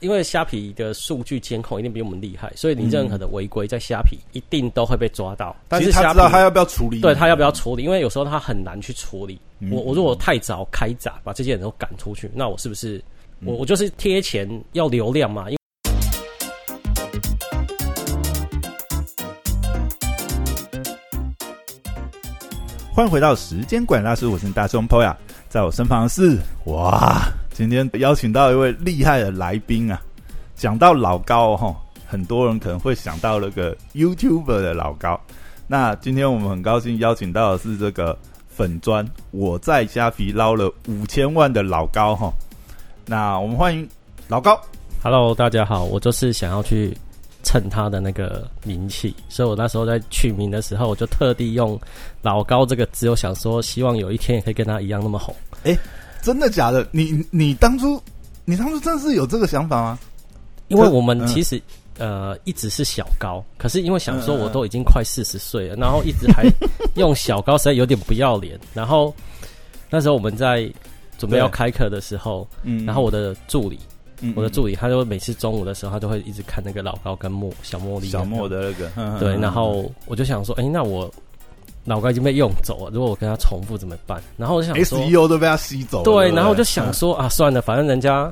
因为虾皮的数据监控一定比我们厉害，所以你任何的违规在虾皮一定都会被抓到。但是他知道他要不要处理，对他要不要处理？因为有时候他很难去处理。嗯我我如果太早开闸，把这些人都赶出去，那我是不是嗯我我就是贴钱要流量嘛？因欢迎回到时间管理大师，我是大众 Poya，在我身旁的是哇，今天邀请到一位厉害的来宾啊。讲到老高哈，很多人可能会想到那个 YouTuber 的老高。那今天我们很高兴邀请到的是这个粉砖，我在虾皮捞了五千万的老高哈。那我们欢迎老高。Hello，大家好，我就是想要去蹭他的那个名气，所以我那时候在取名的时候，我就特地用“老高”这个字，我想说，希望有一天也可以跟他一样那么红。真的假的？你你当初你当初真的是有这个想法吗？因为我们嗯其实、呃一直是小高，可是因为想说我都已经快四十岁了，然后一直还 用小高，实在有点不要脸。然后那时候我们在准备要开课的时候，嗯然后我的助理，嗯我的助理他就每次中午的时候，他就会一直看那个老高跟莫小茉莉、小莫。的那个，嗯对，然后我就想说，哎、那我老高已经被用走了，如果我跟他重复怎么办？然后我就想说，SEO 都被他吸走了。对，然后我就想说啊，算了，反正人家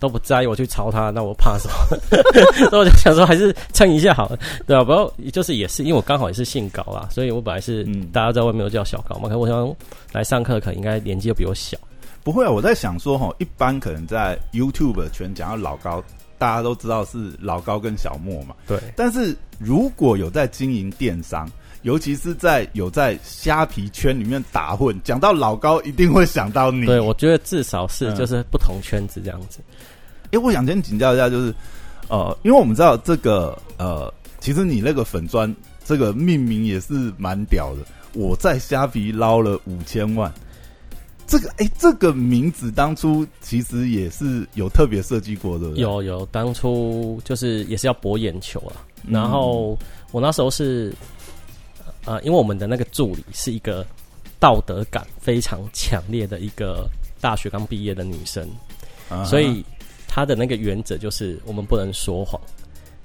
都不在意我去抄他，那我怕什么？所以我就想说，还是蹭一下好了，对吧、不要就是也是因为我刚好也是姓高啦，所以我本来是、嗯大家在外面都叫小高嘛，可是我想来上课，可能应该年纪又比我小。不会啊，我在想说哈，一般可能在 YouTube 圈讲到老高，大家都知道是老高跟小莫嘛。对，但是如果有在经营电商，尤其是在有在虾皮圈里面打混，讲到老高一定会想到你。对，我觉得至少是嗯就是不同圈子这样子。诶，我想先请教一下，就是呃，因为我们知道这个呃，其实你那个粉砖这个命名也是蛮屌的。我在虾皮捞了五千万，这个诶，这个名字当初其实也是有特别设计过，的？有有，当初就是也是要博眼球啊。嗯然后我那时候是，呃，因为我们的那个助理是一个道德感非常强烈的一个大学刚毕业的女生，所以她的那个原则就是我们不能说谎。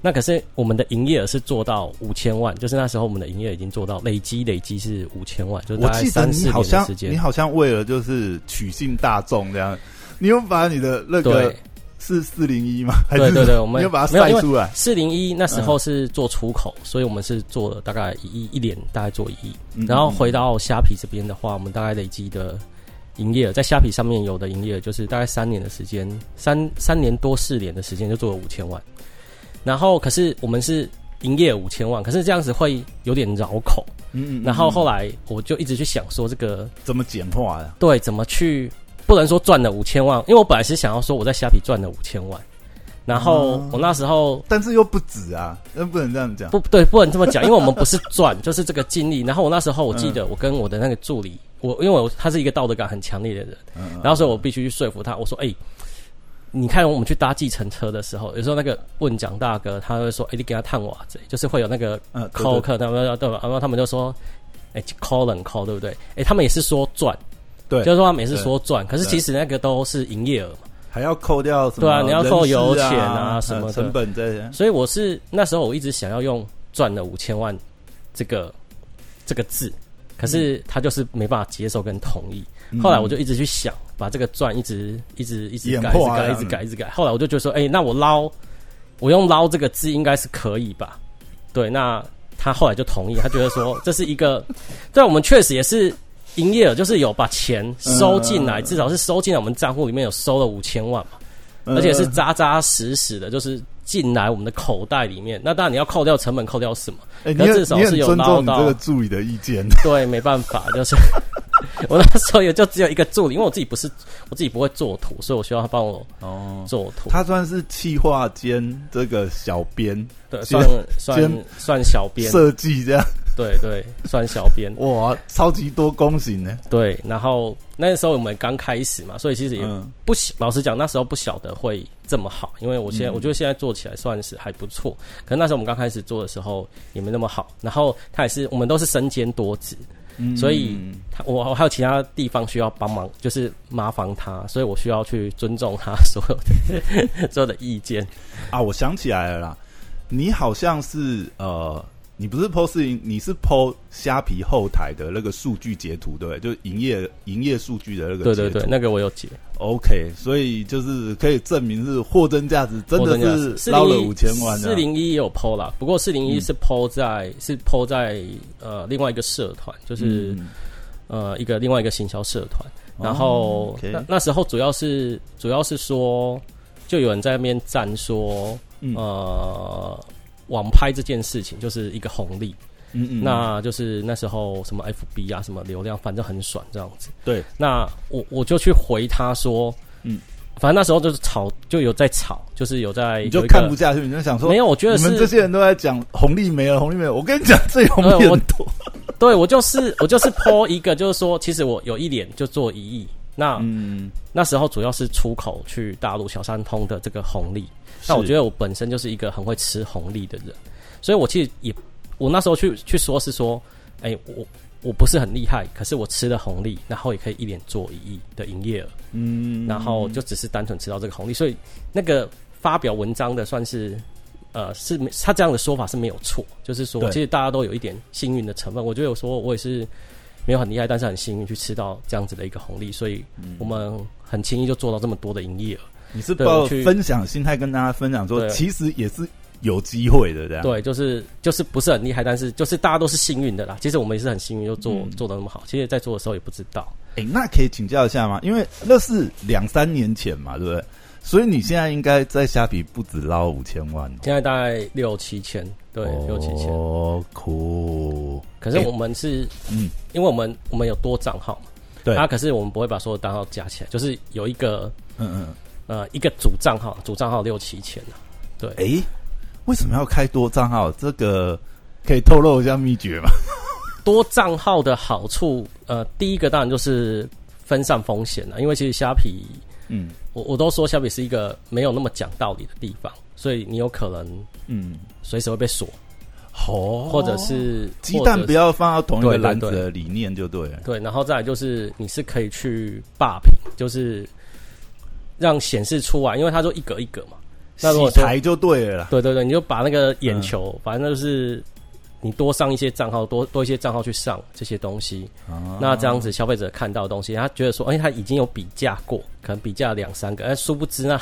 那可是我们的营业额是做到五千万，就是那时候我们的营业额已经做到累积累积是五千万，就是大概我记得三四年的你好像时间你。好像为了就是取信大众这样，你又把你的那个对是四零一吗？对对对，我们你有把它没有因为晒出来？四零一那时候是做出口，所以我们是做了大概一亿一年，大概做一亿。嗯然后回到虾皮这边的话，我们大概累积的营业额，在虾皮上面有的营业额就是大概三年的时间，三三年多四年的时间就做了五千万。然后可是我们是营业五千万，可是这样子会有点绕口。嗯嗯然后后来来我就一直去想说，这个怎么简化啊？对怎么去不能说赚了五千万，因为我本来是想要说我在虾皮赚了五千万，然后哦我那时候但是又不止啊，那不能这样讲。不对，不能这么讲，因为我们不是赚，就是这个尽力。然后我那时候我记得我跟我的那个助理，我因为我他是一个道德感很强烈的人，嗯然后所以我必须去说服他。我说：“哎、你看我们去搭计程车的时候，有时候那个问蒋大哥他会说：‘哎、你给他探瓦子，就是会有那个嗯，对扣客，他们要对吧？然后他们就说：‘哎、扣冷扣，对不对？’哎、他们也是说赚，对，就是说他每次说赚，可是其实那个都是营业额嘛。还要扣掉什么？对啊你要扣油钱啊啊什么成本这些。所以我是那时候我一直想要用赚了五千万这个这个字，可是他就是没办法接受跟同意。嗯后来我就一直去想，把这个赚一直一直一直改，一直改，一直改，一直改。后来我就觉得说，哎、那我捞，我用捞这个字应该是可以吧？对，那他后来就同意，他觉得说这是一个，对，我们确实也是营业额，就是有把钱收进来，嗯至少是收进来我们账户里面有收了五千万嘛。嗯而且是扎扎实实的，就是进来我们的口袋里面。那当然你要扣掉成本，扣掉什么？哎，你可是很你至少是有尊重你捞到这个助理的意见。对，没办法，就是 我那时候也就只有一个助理，因为我自己不是我自己不会做图，所以我需要他帮我哦，做图。他算是企划兼这个小编对，算算算小编，设计这样，对对，算小编。哇，超级多工型呢。对，然后那时候我们刚开始嘛，所以其实也嗯不晓老实讲，那时候不晓得会这么好，因为我现在、嗯我觉得现在做起来算是还不错，可能那时候我们刚开始做的时候也没那么好。然后他也是我们都是身兼多职，嗯所以他我我还有其他地方需要帮忙，就是麻烦他，所以我需要去尊重他所有的 所有的意见。啊，我想起来了啦，你好像是呃，你不是 PO 视频，你是 PO 虾皮后台的那个数据截图，对不对？就是营业营业数据的那个截图。对对对，那个我有截。OK，所以就是可以证明是货真价实，真的是捞了五千万的。四零一也有 PO 啦，不过四零一是 PO 在、是 PO 在呃另外一个社团，就是、嗯呃一个另外一个行销社团。哦然后、那那时候主要是主要是说，就有人在那边赞说，嗯呃，网拍这件事情就是一个红利。嗯嗯，那就是那时候什么 FB 啊，什么流量，反正很爽这样子。对，那我我就去回他说，嗯，反正那时候就是吵，就有在吵，就是有在你就看不下去，你就想说，没有，我觉得你们是这些人都在讲红利没了，红利没了。我跟你讲，最红利呃我很多。对我就是我就是 po 一个，就是说，其实我有一脸就做一亿。那、嗯，那时候主要是出口去大陆小三通的这个红利。那我觉得我本身就是一个很会吃红利的人，所以我其实也我那时候去去说是说，哎、我我不是很厉害，可是我吃了红利，然后也可以一年做一亿的营业额，嗯，然后就只是单纯吃到这个红利，所以那个发表文章的算是。呃，是没他这样的说法是没有错，就是说，对其实大家都有一点幸运的成分。我觉得有说我也是没有很厉害，但是很幸运去吃到这样子的一个红利，所以我们很轻易就做到这么多的营业额。你是抱分享心态跟大家分享说，其实也是有机会的，这样。对，就是就是不是很厉害，但是就是大家都是幸运的啦。其实我们也是很幸运，就做、嗯做的那么好。其实，在做的时候也不知道。哎、那可以请教一下吗？因为那是两三年前嘛，对不对？所以你现在应该在虾皮不止捞五千万，现在大概六七千，对，六七千。哦，酷。可是我们是，嗯，因为我们我们有多账号嘛，对，啊，可是我们不会把所有账号加起来，就是有一个嗯嗯，呃一个主账号，主账号六七千啊。对，哎、为什么要开多账号？这个可以透露一下秘诀吗？多账号的好处，呃，第一个当然就是分散风险了，因为其实虾皮，嗯我我都说虾皮是一个没有那么讲道理的地方，所以你有可能嗯，随时会被锁，哦，或者是鸡蛋不要要放到同一个篮子的理念就对了。对，然后再来就是你是可以去霸屏，就是让显示出来，因为它就一格一格嘛。那如果说洗台就对了啦。对对对，你就把那个眼嗯。球，反正就是你多上一些账号，多多一些账号去上这些东西，啊。那这样子消费者看到的东西，他觉得说，哎、他已经有比价过，可能比价两三个，哎，殊不知呢，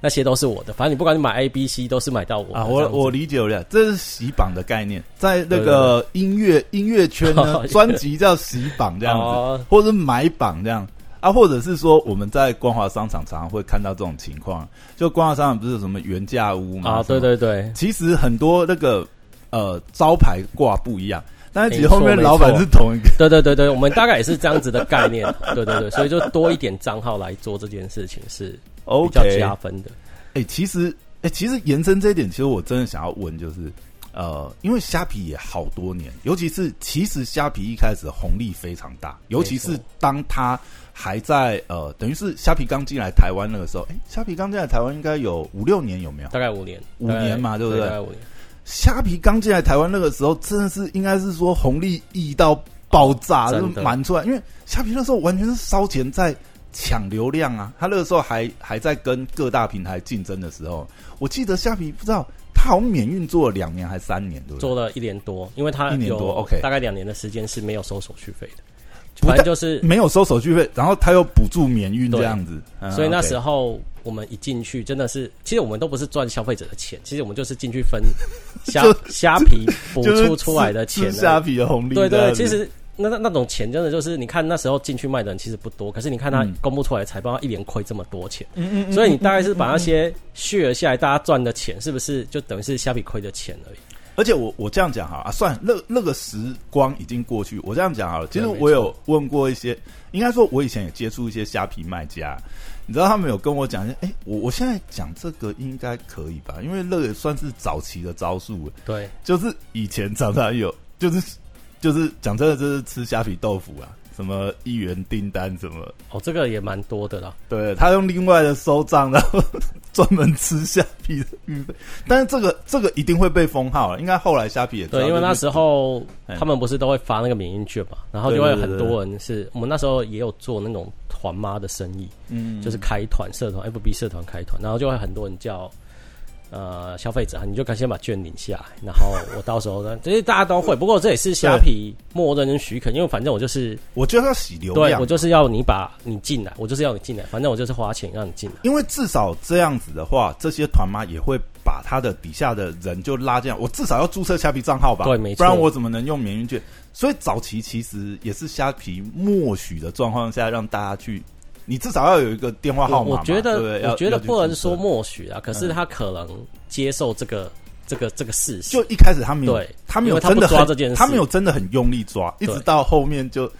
那些都是我的，反正你不管你买 A、B、C 都是买到我的啊，我我理解了，这是洗榜的概念，在那个音乐音乐圈呢，哦 专辑叫洗榜这样子，哦。或者是买榜这样啊，或者是说我们在光华商场常常会看到这种情况，就光华商场不是有什么原价屋嘛？啊，对对对，其实很多那个呃招牌挂不一样，但是其实后面老板是同一个。对对对对，我们大概也是这样子的概念，对对对，所以就多一点账号来做这件事情是比较 OK，加分的。哎、其实，哎、其实延伸这一点，其实我真的想要问，就是，呃，因为虾皮也好多年，尤其是其实虾皮一开始红利非常大，尤其是当它还在呃，等于是虾皮刚进来台湾那个时候，哎、虾皮刚进来台湾应该有五六年有没有？大概五年，五年嘛对不对大概五年。虾皮刚进来台湾那个时候，真的是应该是说红利溢到爆炸，就满出来。因为虾皮那时候完全是烧钱在抢流量啊，他那个时候还还在跟各大平台竞争的时候，我记得虾皮不知道他好像免运做了两年还三年，对不对？做了一年多，因为他一年多 OK 大概两年的时间是没有收手续费的，反正就是，没有收手续费，然后他又补助免运这样子，嗯所以那时候候我们一进去真的是，其实我们都不是赚消费者的钱，其实我们就是进去分 虾虾皮补就是出出来的钱虾皮的红利这对对，其实那那那种钱真的就是，你看那时候进去卖的人其实不多，可是你看他嗯。公布出来的财报，他一年亏这么多钱，嗯嗯嗯所以你大概是把那些血下来，大家赚的钱是不是就等于是虾皮亏的钱而已？而且我我这样讲好了啊，算那那个时光已经过去。我这样讲好了，其实我有问过一些，应该说我以前也接触一些虾皮卖家，你知道他们有跟我讲，哎、我我现在讲这个应该可以吧？因为那个也算是早期的招数，对，就是以前常常有，就是就是讲真的，就是吃虾皮豆腐啊。什么一元订单什么，哦，这个也蛮多的啦。对他用另外的收账，然后专门吃虾皮的运费，但是这个这个一定会被封号了，应该后来虾皮也对，因为那时候哎。他们不是都会发那个免运券嘛，然后就会很多人是我们那时候也有做那种团妈的生意，嗯。就是开团社团，FB 社团开团，然后就会很多人叫呃消费者，你就赶先把券领下来，然后我到时候呢，这些大家都会，不过这也是虾皮默认跟许可，因为反正我就是我觉得要洗流量对我，就是要你把你进来，我就是要你进来，反正我就是花钱让你进来。因为至少这样子的话，这些团妈也会把他的底下的人就拉进来，我至少要注册虾皮账号吧，对没错不然我怎么能用免运券？所以早期其实也是虾皮默许的状况下，让大家去，你至少要有一个电话号码我我觉得，我觉得不能说默许啊，可是他可能接受这个这个这个事实。就一开始他没有对，他没有真的抓这件事他没有真的很用力抓，一直到后面就，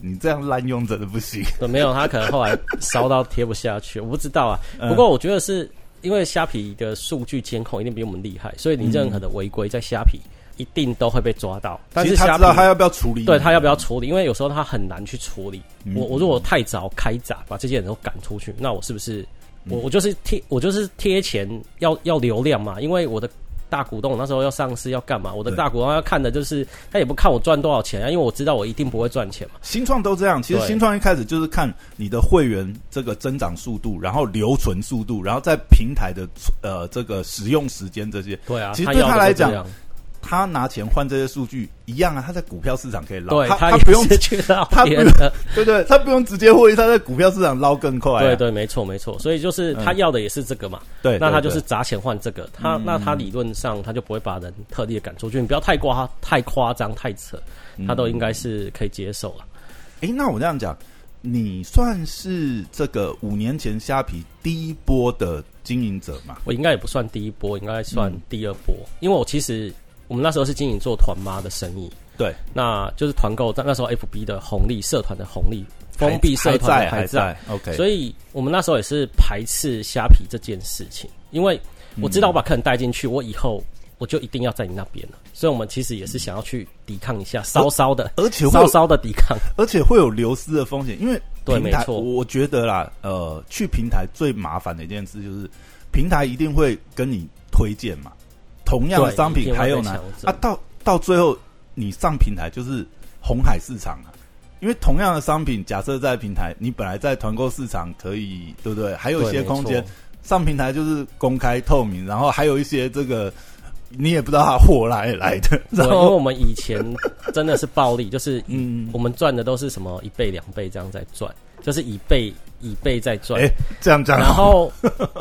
你这样滥用真的不行。没有，他可能后来烧到贴不下去，我不知道啊。嗯不过我觉得是因为虾皮的数据监控一定比我们厉害，所以你任何的违规在虾皮一定都会被抓到。但其是他知道他要不要处理，对他要不要处理，因为有时候他很难去处理。嗯我我如果太早开闸，把这些人都赶出去，那我是不是嗯我我就是贴我就是贴钱要要流量嘛？因为我的大股东那时候要上市要干嘛？我的大股东要看的就是他也不看我赚多少钱啊，因为我知道我一定不会赚钱嘛。新创都这样，其实新创一开始就是看你的会员这个增长速度，然后留存速度，然后在平台的呃这个使用时间这些，对啊，其实对他来讲他拿钱换这些数据一样啊，他在股票市场可以捞，他他也不用是去捞 他不别人的。对对，他不用直接获利，他在股票市场捞更快、啊，对对，没错没错，所以就是他嗯要的也是这个嘛，对，那他就是砸钱换这个，他嗯。那他理论上他就不会把人特地的赶出去，你不要太夸太夸张太扯，他都应该是可以接受了。诶，那我这样讲，你算是这个五年前虾皮第一波的经营者嘛？我应该也不算第一波，应该算嗯。第二波，因为我其实我们那时候是经营做团妈的生意，对，那就是团购，在那时候 FB 的红利社团的红利封闭社团的还还在，在，OK，所以我们那时候也是排斥虾皮这件事情，因为我知道我把客人带进去，我以后我就一定要在你那边了，所以我们其实也是想要去抵抗一下，稍稍的、而且稍稍的抵抗。而且会有流失的风险，因为，对没错。我觉得啦，呃，去平台最麻烦的一件事就是，平台一定会跟你推荐嘛，同样的商品还有呢啊，到到最后你上平台就是红海市场啊。因为同样的商品，假设在平台，你本来在团购市场可以，对不对？还有一些空间，上平台就是公开透明，然后还有一些这个你也不知道它货哪里来的，然后，因为我们以前真的是暴利，就是 嗯我们赚的都是什么一倍、两倍这样在赚，就是以倍以倍在赚。哎这样这样然后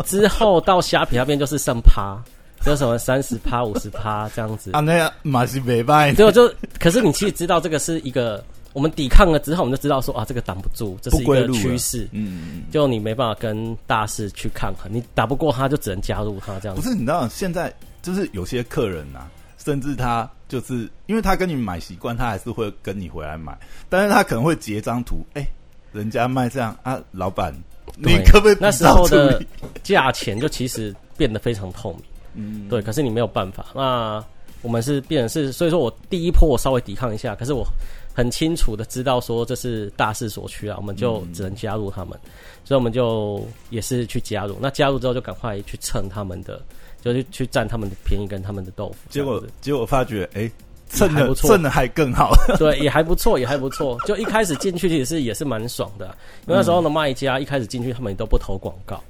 之后到虾皮那边就是剩趴，就什么三十趴、五十趴这样子。啊，那样马西北拜结果就，可是你其实知道这个是一个，我们抵抗了之后，我们就知道说啊，这个挡不住，这是一个趋势。嗯嗯就你没办法跟大势去抗衡，你打不过他，就只能加入他这样不。是你知道，现在就是有些客人呐、甚至他就是因为他跟你买习惯，他还是会跟你回来买，但是他可能会截张图，哎、人家卖这样啊，老板，你对可不可以那时候的？价钱就其实变得非常透明，嗯，对，可是你没有办法。那我们是变成是，所以说我第一波我稍微抵抗一下，可是我很清楚的知道说这是大势所趋啊，我们就嗯只能加入他们，所以我们就也是去加入。那加入之后就赶快去蹭他们的，就是去占他们的便宜跟他们的豆腐。结果结果发觉，哎、蹭的蹭的还更好，对，也还不错，也还不错。就一开始进去其实是也是蛮爽的啊、因为那时候的卖家一开始进去他们也都不投广告，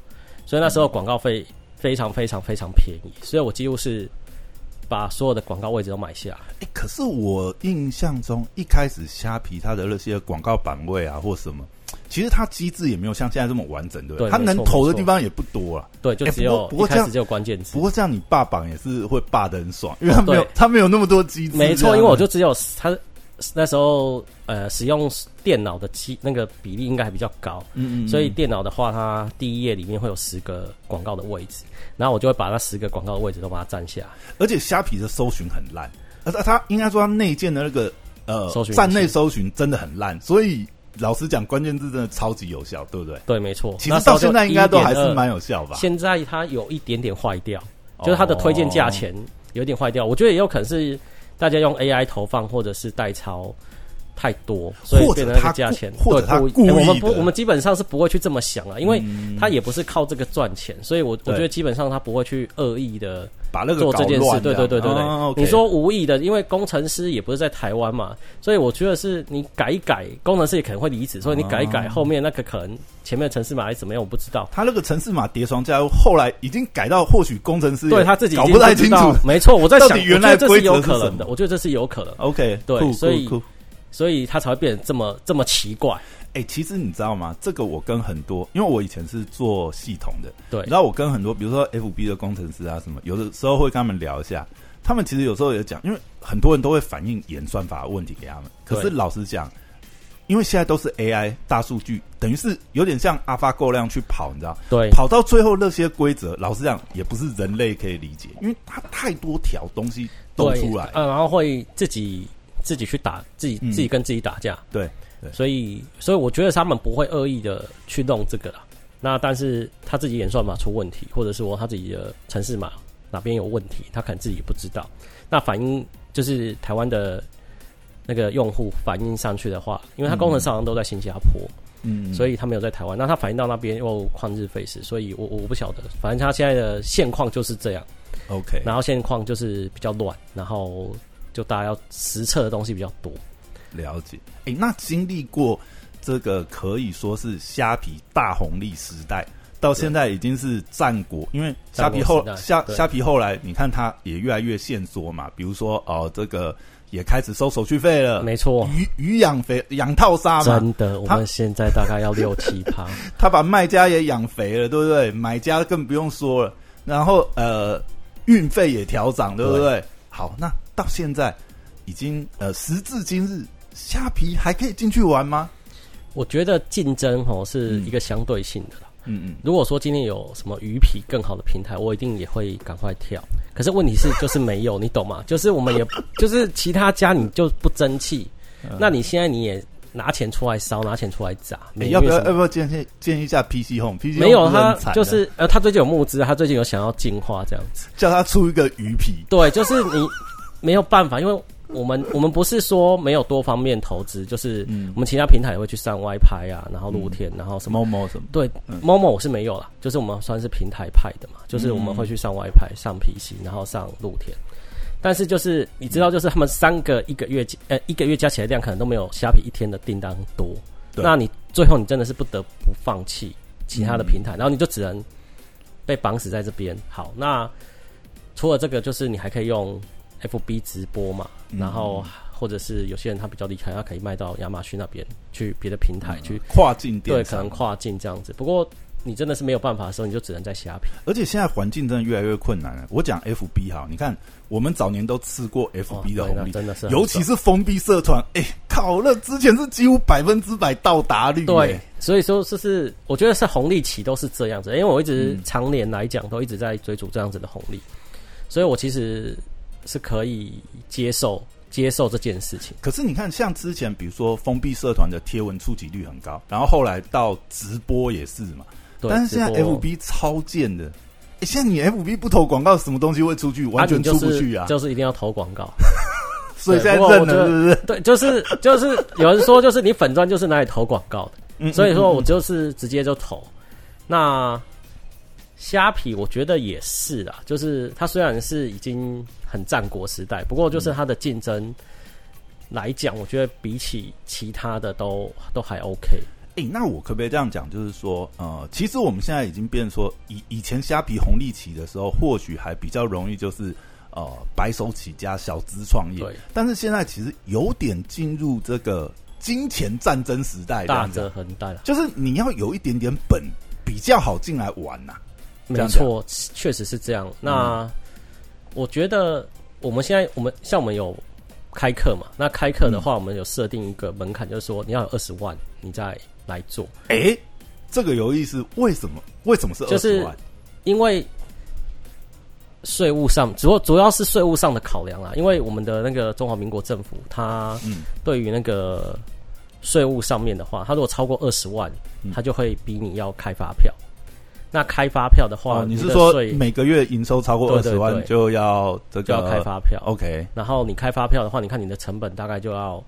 所以那时候广告费非常非常非常便宜，所以我几乎是把所有的广告位置都买下来。哎、可是我印象中一开始虾皮它的那些广告版位啊或什么，其实它机制也没有像现在这么完整，对不对？它能投的地方也不多啊。对，就哎只有、不过不过这样有关键词不。过这样你霸榜也是会霸的很爽，因为它没有对他没有那么多机制。没错，因为我就只有他那时候呃使用电脑的机那个比例应该还比较高，嗯嗯，所以电脑的话，它第一页里面会有十个广告的位置，然后我就会把那十个广告的位置都把它占下。而且虾皮的搜寻很烂，而且它应该说它内建的那个呃站内搜寻真的很烂，所以老实讲，关键字真的超级有效，对不对？对，没错。其实到现在应该都还是1.2蛮有效吧？现在它有一点点坏掉，就是它的推荐价钱有点坏掉。我觉得也有可能是大家用 AI 投放或者是代抄太多，所以变成那个价钱。或者他故意我们不，我们基本上是不会去这么想啊，因为他也不是靠这个赚钱，所以我我觉得基本上他不会去恶意的把那个做这件事。对对对对对，你说无意的，因为工程师也不是在台湾嘛，所以我觉得是你改一改，工程师也可能会离职，所以你改一改，后面那个可能前面的城市码还是怎么样，我不知道。他那个城市码叠床加后来已经改到，或许工程师对他自己搞不太清楚。没错，我在想，原来这是有可能的，我觉得这是有可能。OK，对，所以。所以它才会变得这么这么奇怪。哎，其实你知道吗？这个我跟很多，因为我以前是做系统的，对。然后我跟很多，比如说 FB 的工程师啊，什么，有的时候会跟他们聊一下。他们其实有时候也讲，因为很多人都会反映演算法问题给他们。可是老实讲，因为现在都是 AI 大数据，等于是有点像 AlphaGo 那样去跑，你知道？对。跑到最后那些规则，老实讲，也不是人类可以理解，因为它太多条东西都出来，呃，然后会自己。自己去打自己，自己跟自己打架。对，所以，所以我觉得他们不会恶意的去弄这个啦。那但是他自己演算法出问题，或者是说他自己的城市码哪边有问题，他可能自己也不知道。那反映就是台湾的那个用户反映上去的话，因为他工程上都在新加坡，嗯，所以他没有在台湾。那他反映到那边又旷日费时，所以我我不晓得。反正他现在的现况就是这样。OK，然后现况就是比较乱，然后。就大家要实测的东西比较多，了解。哎，那经历过这个可以说是虾皮大红利时代，到现在已经是战国。因为虾皮后虾虾皮后来，你看它也越来越限缩嘛。比如说哦，这个也开始收手续费了。没错，鱼鱼养肥养套杀嘛。真的，我们现在大概要六七趴。他把卖家也养肥了，对不对？买家更不用说了。然后呃，运费也调涨，对不对？好，那。到现在已经呃，时至今日，虾皮还可以进去玩吗？我觉得竞争哦是一个相对性的嗯嗯，如果说今天有什么鱼皮更好的平台，我一定也会赶快跳。可是问题是就是没有，你懂吗？就是我们也 就是其他家你就不争气，那你现在你也拿钱出来烧，拿钱出来砸，你要不要要不要建议建议一下 PC Home？PC 没有他就是呃，他最近有募资，他最近有想要进化这样子，叫他出一个鱼皮。对，就是你。没有办法，因为我们 我们不是说没有多方面投资，就是我们其他平台也会去上外拍啊，然后露天，然后什么。某某什么？对某某我是没有了，就是我们算是平台派的嘛，就是我们会去上外拍、上 PC，然后上露天。但是就是你知道，就是他们三个一个月呃一个月加起来量可能都没有虾皮一天的订单多，那你最后你真的是不得不放弃其他的平台，然后你就只能被绑死在这边。好，那除了这个，就是你还可以用。F B 直播嘛，然后或者是有些人他比较厉害，他可以卖到亚马逊那边去，别的平台去跨境店，对，可能跨境这样子。不过你真的是没有办法的时候，你就只能在虾皮。而且现在环境真的越来越困难了。我讲 F B 哈，你看我们早年都吃过 F B 的红利，真的是，尤其是封闭社团，哎，考了之前是几乎百分之百到达率。对，所以说就是我觉得是红利期都是这样子，因为我一直常年来讲都一直在追逐这样子的红利，所以我其实。是可以接受接受这件事情，可是你看，像之前比如说封闭社团的贴文触及率很高，然后后来到直播也是嘛，但是现在 FB 超贱的，哎，现在你 FB 不投广告，什么东西会出去？完全出不去啊！就是一定要投广告，所以现在认了，是不是？对，就是就是有人说，就是你粉钻就是拿来投广告的，所以说我就是直接就投。那虾皮我觉得也是啦，就是它虽然是已经。很战国时代，不过就是它的竞争来讲，我觉得比起其他的都都还 OK。哎，那我可不可以这样讲？就是说，呃，其实我们现在已经变说，以以前虾皮红利期的时候，或许还比较容易，就是呃白手起家、小资创业。对。但是现在其实有点进入这个金钱战争时代，大则恒大，就是你要有一点点本，比较好进来玩呐。没错，确实是这样。那。我觉得我们现在我们像我们有开课嘛，那开课的话，我们有设定一个门槛，就是说你要有二十万，你再来做。哎，这个有意思，为什么？为什么是二十万？因为税务上，主要主要是税务上的考量啊。因为我们的那个中华民国政府，它对于那个税务上面的话，它如果超过二十万，它就会逼你要开发票。那开发票的话，你是说每个月营收超过二十万就要这个就要开发票？OK。然后你开发票的话，你看你的成本大概就要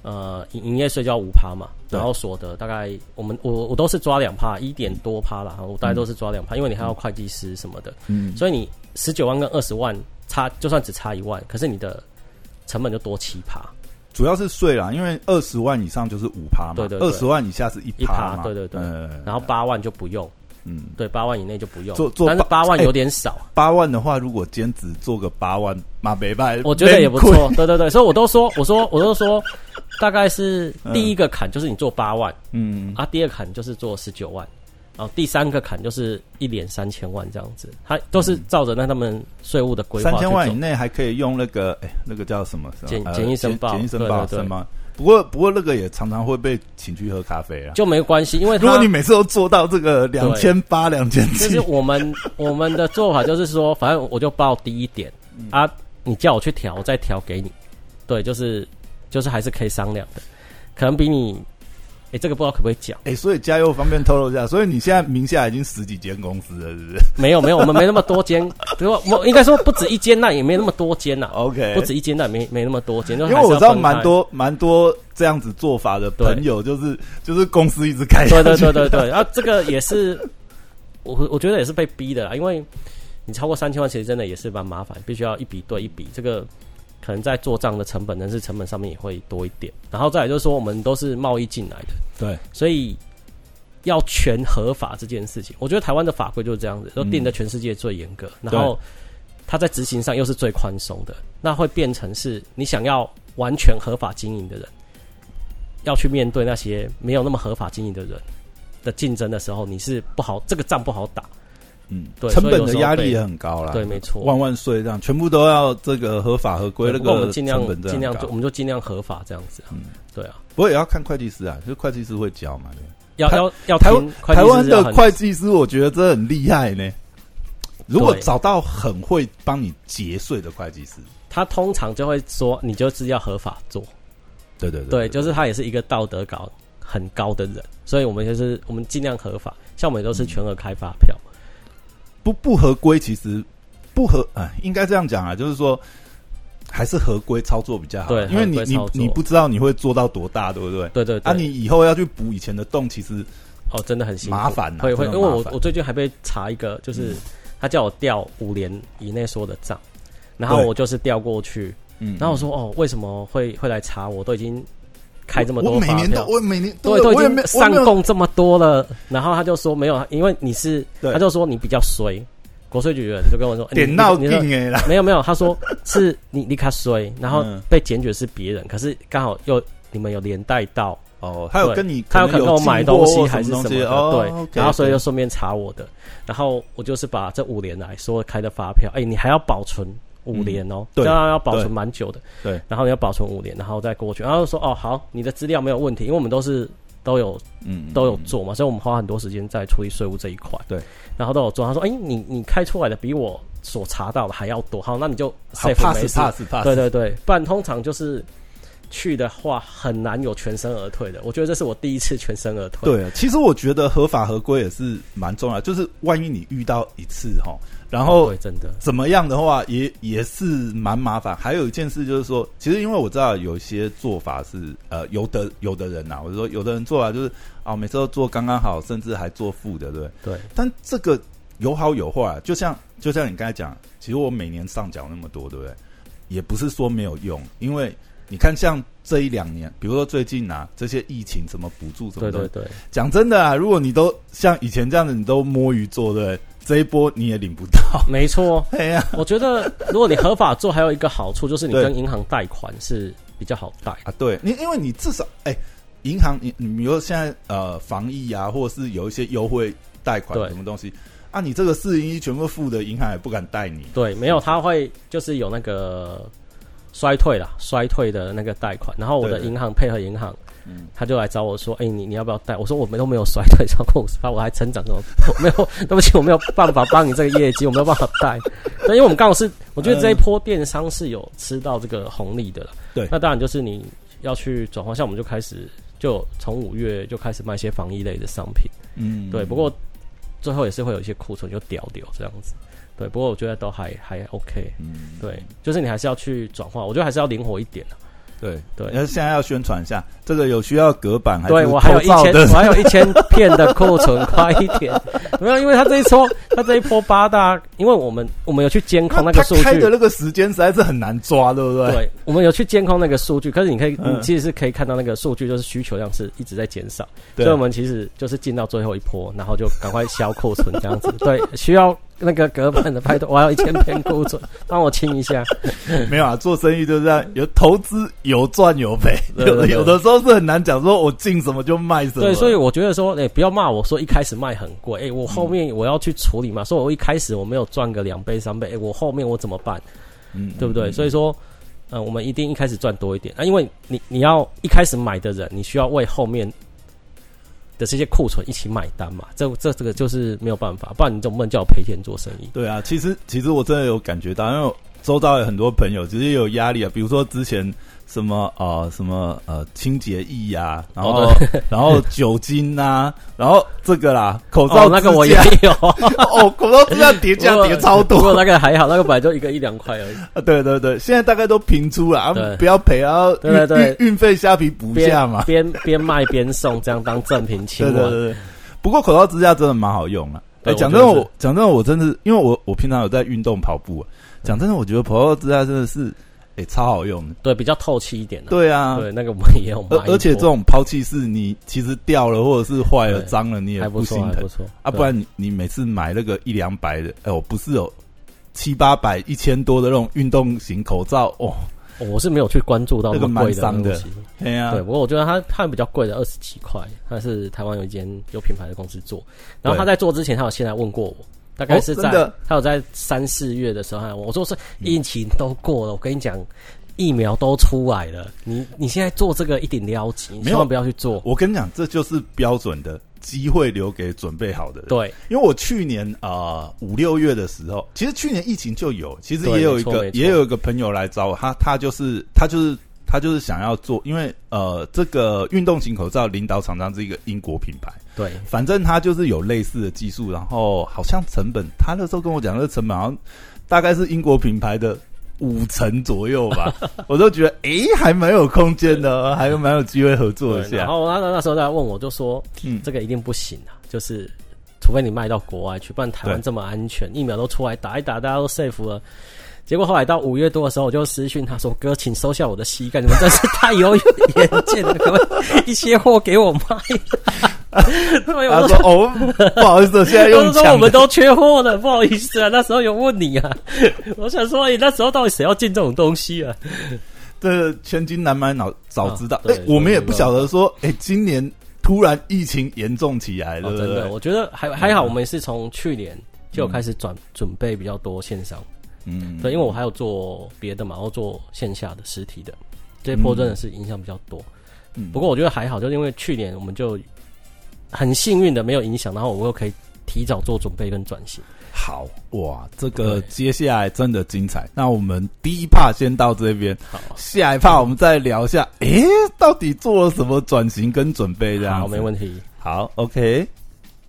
呃营营业税就要五趴嘛，然后所得大概我们我我都是抓两趴，一点多趴啦，我大概都是抓两趴，因为你还要会计师什么的，嗯，所以你十九万跟二十万差，就算只差一万，可是你的成本就多七趴，主要是税啦，因为二十万以上就是五趴嘛，对对对。二十万以下是一一趴嘛，对对对。呃。然后八万就不用，嗯，对，八万以内就不用。做，做但是八万哎有点少，八万的话，如果兼职做个八万，马北拜，我觉得也不错，对对对，所以我都说，我说我都说，大概是第一个坎就是你做八万。嗯，啊，第二坎就是做十九万，然后第三个坎就是一年三千万这样子，它都是照着那他们税务的规划三千万以内还可以用那个，哎、那个叫什么？呃简简易申报简易申报申报。不过，不过那个也常常会被请去喝咖啡啊。就没关系，因为如果你每次都做到这个两千八、两千七。就是，我们 我们的做法就是说，反正我就报低一点。嗯。啊，你叫我去调，我再调给你，对，就是就是还是可以商量的，可能比你，哎、这个不知道可不可以讲。哎、所以加油方便透露一下，所以你现在名下已经十几间公司了，是不是没有没有，我们没那么多间，如果我应该说不止一间，那也没那么多间呐、？OK，不止一间，那也没没那么多间，因因为我知道蛮。多蛮多这样子做法的朋友，就是就是公司一直开下去，对对对对对，然后这个也是我我觉得也是被逼的啦，因为你超过三千万，其实真的也是蛮麻烦，必须要一笔对一笔，这个可能在做账的成本、人事成本上面也会多一点。然后再来就是说，我们都是贸易进来的，对，所以要全合法这件事情，我觉得台湾的法规就是这样子，都定的全世界最严格，然后它在执行上又是最宽松的，那会变成是你想要完全合法经营的人，要去面对那些没有那么合法经营的人的竞争的时候，你是不好，这个仗不好打。嗯，对成本的压力也很高啦。对没错万万岁这样，全部都要这个合法合规，那个我们尽量尽量做，我们就尽量合法这样子啊。嗯对啊，不过也要看会计师啊，就是会计师会教嘛。对要要要台湾台湾的会计师，我觉得真的很厉害呢。如果找到很会帮你节税的会计师，他通常就会说，你就是要合法做。对对对，就是他也是一个道德高很高的人，所以我们就是我们尽量合法，像我们都是全额开发票。不不合规，其实不合啊，应该这样讲啊，就是说还是合规操作比较好，对因为你你你不知道你会做到多大，对不对？对对对，啊，你以后要去补以前的洞，其实哦，真的很辛苦，麻烦呐会会，因为我我最近还被查一个，就是嗯。他叫我调五年以内所有的账，然后我就是调过去，嗯，然后我说哦，为什么会会来查我？都已经开这么我多发每年都票。我每年对，都已经上供这么多了，然后他就说没有，因为你是，他就说你比较衰，国税局的人就跟我说，点到你哎啦，没有没有，他说是你你卡衰，然后嗯。被检举的是别人，可是刚好又你们有连带到，哦，他有跟你他有可能跟我买东西还是什什么的，哦对然后所以就顺便查我的，然后我就是把这五年来所有开的发票，哎，你还要保存五年哦，对这样要保存蛮久的，对，然后你要保存五年，然后再过去，然后就说哦好，你的资料没有问题，因为我们都是都有嗯都有做嘛，所以我们花很多时间在处理税务这一块。对，然后都有做。他说：“哎、你你开出来的比我所查到的还要多。好，那你就好 safe 没 pass。pass pass，对对对，不然通常就是去的话很难有全身而退的。我觉得这是我第一次全身而退。对，啊其实我觉得合法合规也是蛮重要，就是万一你遇到一次哈，然后，真的怎么样的话，也也是蛮麻烦。还有一件事就是说，其实因为我知道有些做法是呃，有的有的人呐、我就说有的人做法就是啊，每次都做刚刚好，甚至还做负的，对不对？对但这个有好有坏，就像就像你刚才讲，其实我每年上缴那么多，对不对？也不是说没有用，因为你看像这一两年，比如说最近啊，这些疫情什么补助什么的，对对对，讲真的啊，如果你都像以前这样子，你都摸鱼做，对？这一波你也领不到。没错。哎呀我觉得如果你合法做，还有一个好处就是你跟银行贷款是比较好贷。啊，对你，因为你至少哎，银行你你比如说现在呃防疫啊，或者是有一些优惠贷款什么东西啊，你这个四零一全部付的，银行也不敢贷你。对，没有，他会就是有那个衰退了，衰退的那个贷款，然后我的银行配合银行，嗯他就来找我说：“哎、你你要不要贷？”我说：“我们都没有衰退超过五十趴，我还成长中，我 没有，对不起，我没有办法帮你这个业绩，我没有办法贷。那，因为我们刚好是，我觉得这一波电商是有吃到这个红利的了。对那当然就是你要去转换，像我们就开始就从五月就开始卖一些防疫类的商品。嗯对，不过最后也是会有一些库存就掉掉这样子。对，不过我觉得都还还 OK。嗯，对，就是你还是要去转化，我觉得还是要灵活一点啊对对那现在要宣传一下，这个有需要隔板还是对我还有一千，我还有一千片的库存，快一点！没有，因为他这一波，他这一波八大，因为我们我们有去监控那个数据他开的，那个时间实在是很难抓，对不对？对，我们有去监控那个数据，可是你可以，嗯你其实是可以看到那个数据，就是需求量是一直在减少，对所以我们其实就是进到最后一波，然后就赶快销库存这样子。对，需要那个隔板的拍头，我还有一千片库存，帮我清一下。没有啊，做生意就是这样，有投资有赚有赔，有有的时候是很难讲，说我进什么就卖什么。对，所以我觉得说，哎、不要骂我说一开始卖很贵，哎、我后面我要去处理嘛，说我一开始我没有赚个两倍三倍，哎、我后面我怎么办？嗯对不对？所以以说，呃，我们一定一开始赚多一点啊，因为你你要一开始买的人，你需要为后面的这些库存一起买单嘛，这这这个就是没有办法，不然你总不能叫我赔钱做生意。对啊，其实其实我真的有感觉到，因为我周遭有很多朋友其实也有压力啊，比如说之前什么呃什么呃清洁液呀、然后、哦 然后酒精呐、然后这个啦口罩、哦，那个我也有，哦，口罩支架叠加叠超多不过多那个还好，那个本来就一个一两块而已，啊！对对对，现在大概都平出了啊，不要赔啊，对对对运费虾皮补一下嘛。边边卖边送，这样当赠品亲吻。对对对对，不过口罩支架真的蛮好用啊。哎、对讲真的，我讲真的，我真的因为我我平常有在运动跑步、啊，讲真的，我觉得口罩支架真的是哎、超好用的。对，比较透气一点的。对啊，对，那个我们也有买而而且这种抛弃式，你其实掉了或者是坏了、脏了，你也还不错，心疼还不错啊。不然你你每次买那个一两百的，哎、我不是有七八百、一千多的那种运动型口罩哦，我是没有去关注到那个么贵蛮伤的东西。对呀、对，不过我觉得它它比较贵的二十几块，它是台湾有一间有品牌的公司做，然后他在做之前，他有先来问过我，大概是在、哦他有在三四月的时候，他我说是疫情都过了，我跟你讲。疫苗都出来了，你你现在做这个一点撩急，你千万不要去做。我跟你讲，这就是标准的机会留给准备好的人。对，因为我去年啊五六月的时候，其实去年疫情就有，其实也有一个也有一个朋友来找我，他他就是他就是他就是想要做，因为呃这个运动型口罩领导厂商是一个英国品牌，对，反正他就是有类似的技术，然后好像成本，他那时候跟我讲，那个成本好像大概是英国品牌的。五成左右吧，我都觉得诶、还蛮有空间的，还有蛮有机会合作一下，然。后他那时候在问我，就说嗯，这个一定不行啊，就是除非你卖到国外去，不然台湾这么安全，疫苗都出来打一打，大家都 safe 了。结果后来到五月多的时候，我就私讯他说：“哥，请收下我的膝盖，你们真是太有眼见了，可不可以一些货给我卖？”他说：“ 哦，不好意思，现在我就说。我们都缺货了，不好意思啊，那时候有问你啊。我想说，哎、那时候到底谁要进这种东西啊？这千金难买早早知道哎，我们也不晓得说，哎，今年突然疫情严重起来，了哦，真的，我觉得还还好，我们是从去年就有开始转、准备比较多线上。嗯，对，因为我还有做别的嘛，然后做线下的实体的，这一波真的是影响比较多。嗯不过我觉得还好，就是因为去年我们就很幸运的没有影响，然后我又可以提早做准备跟转型。好哇，这个接下来真的精彩。那我们第一趴先到这边，好啊，下一趴我们再聊一下，诶，到底做了什么转型跟准备？这样好，子没问题。好，OK。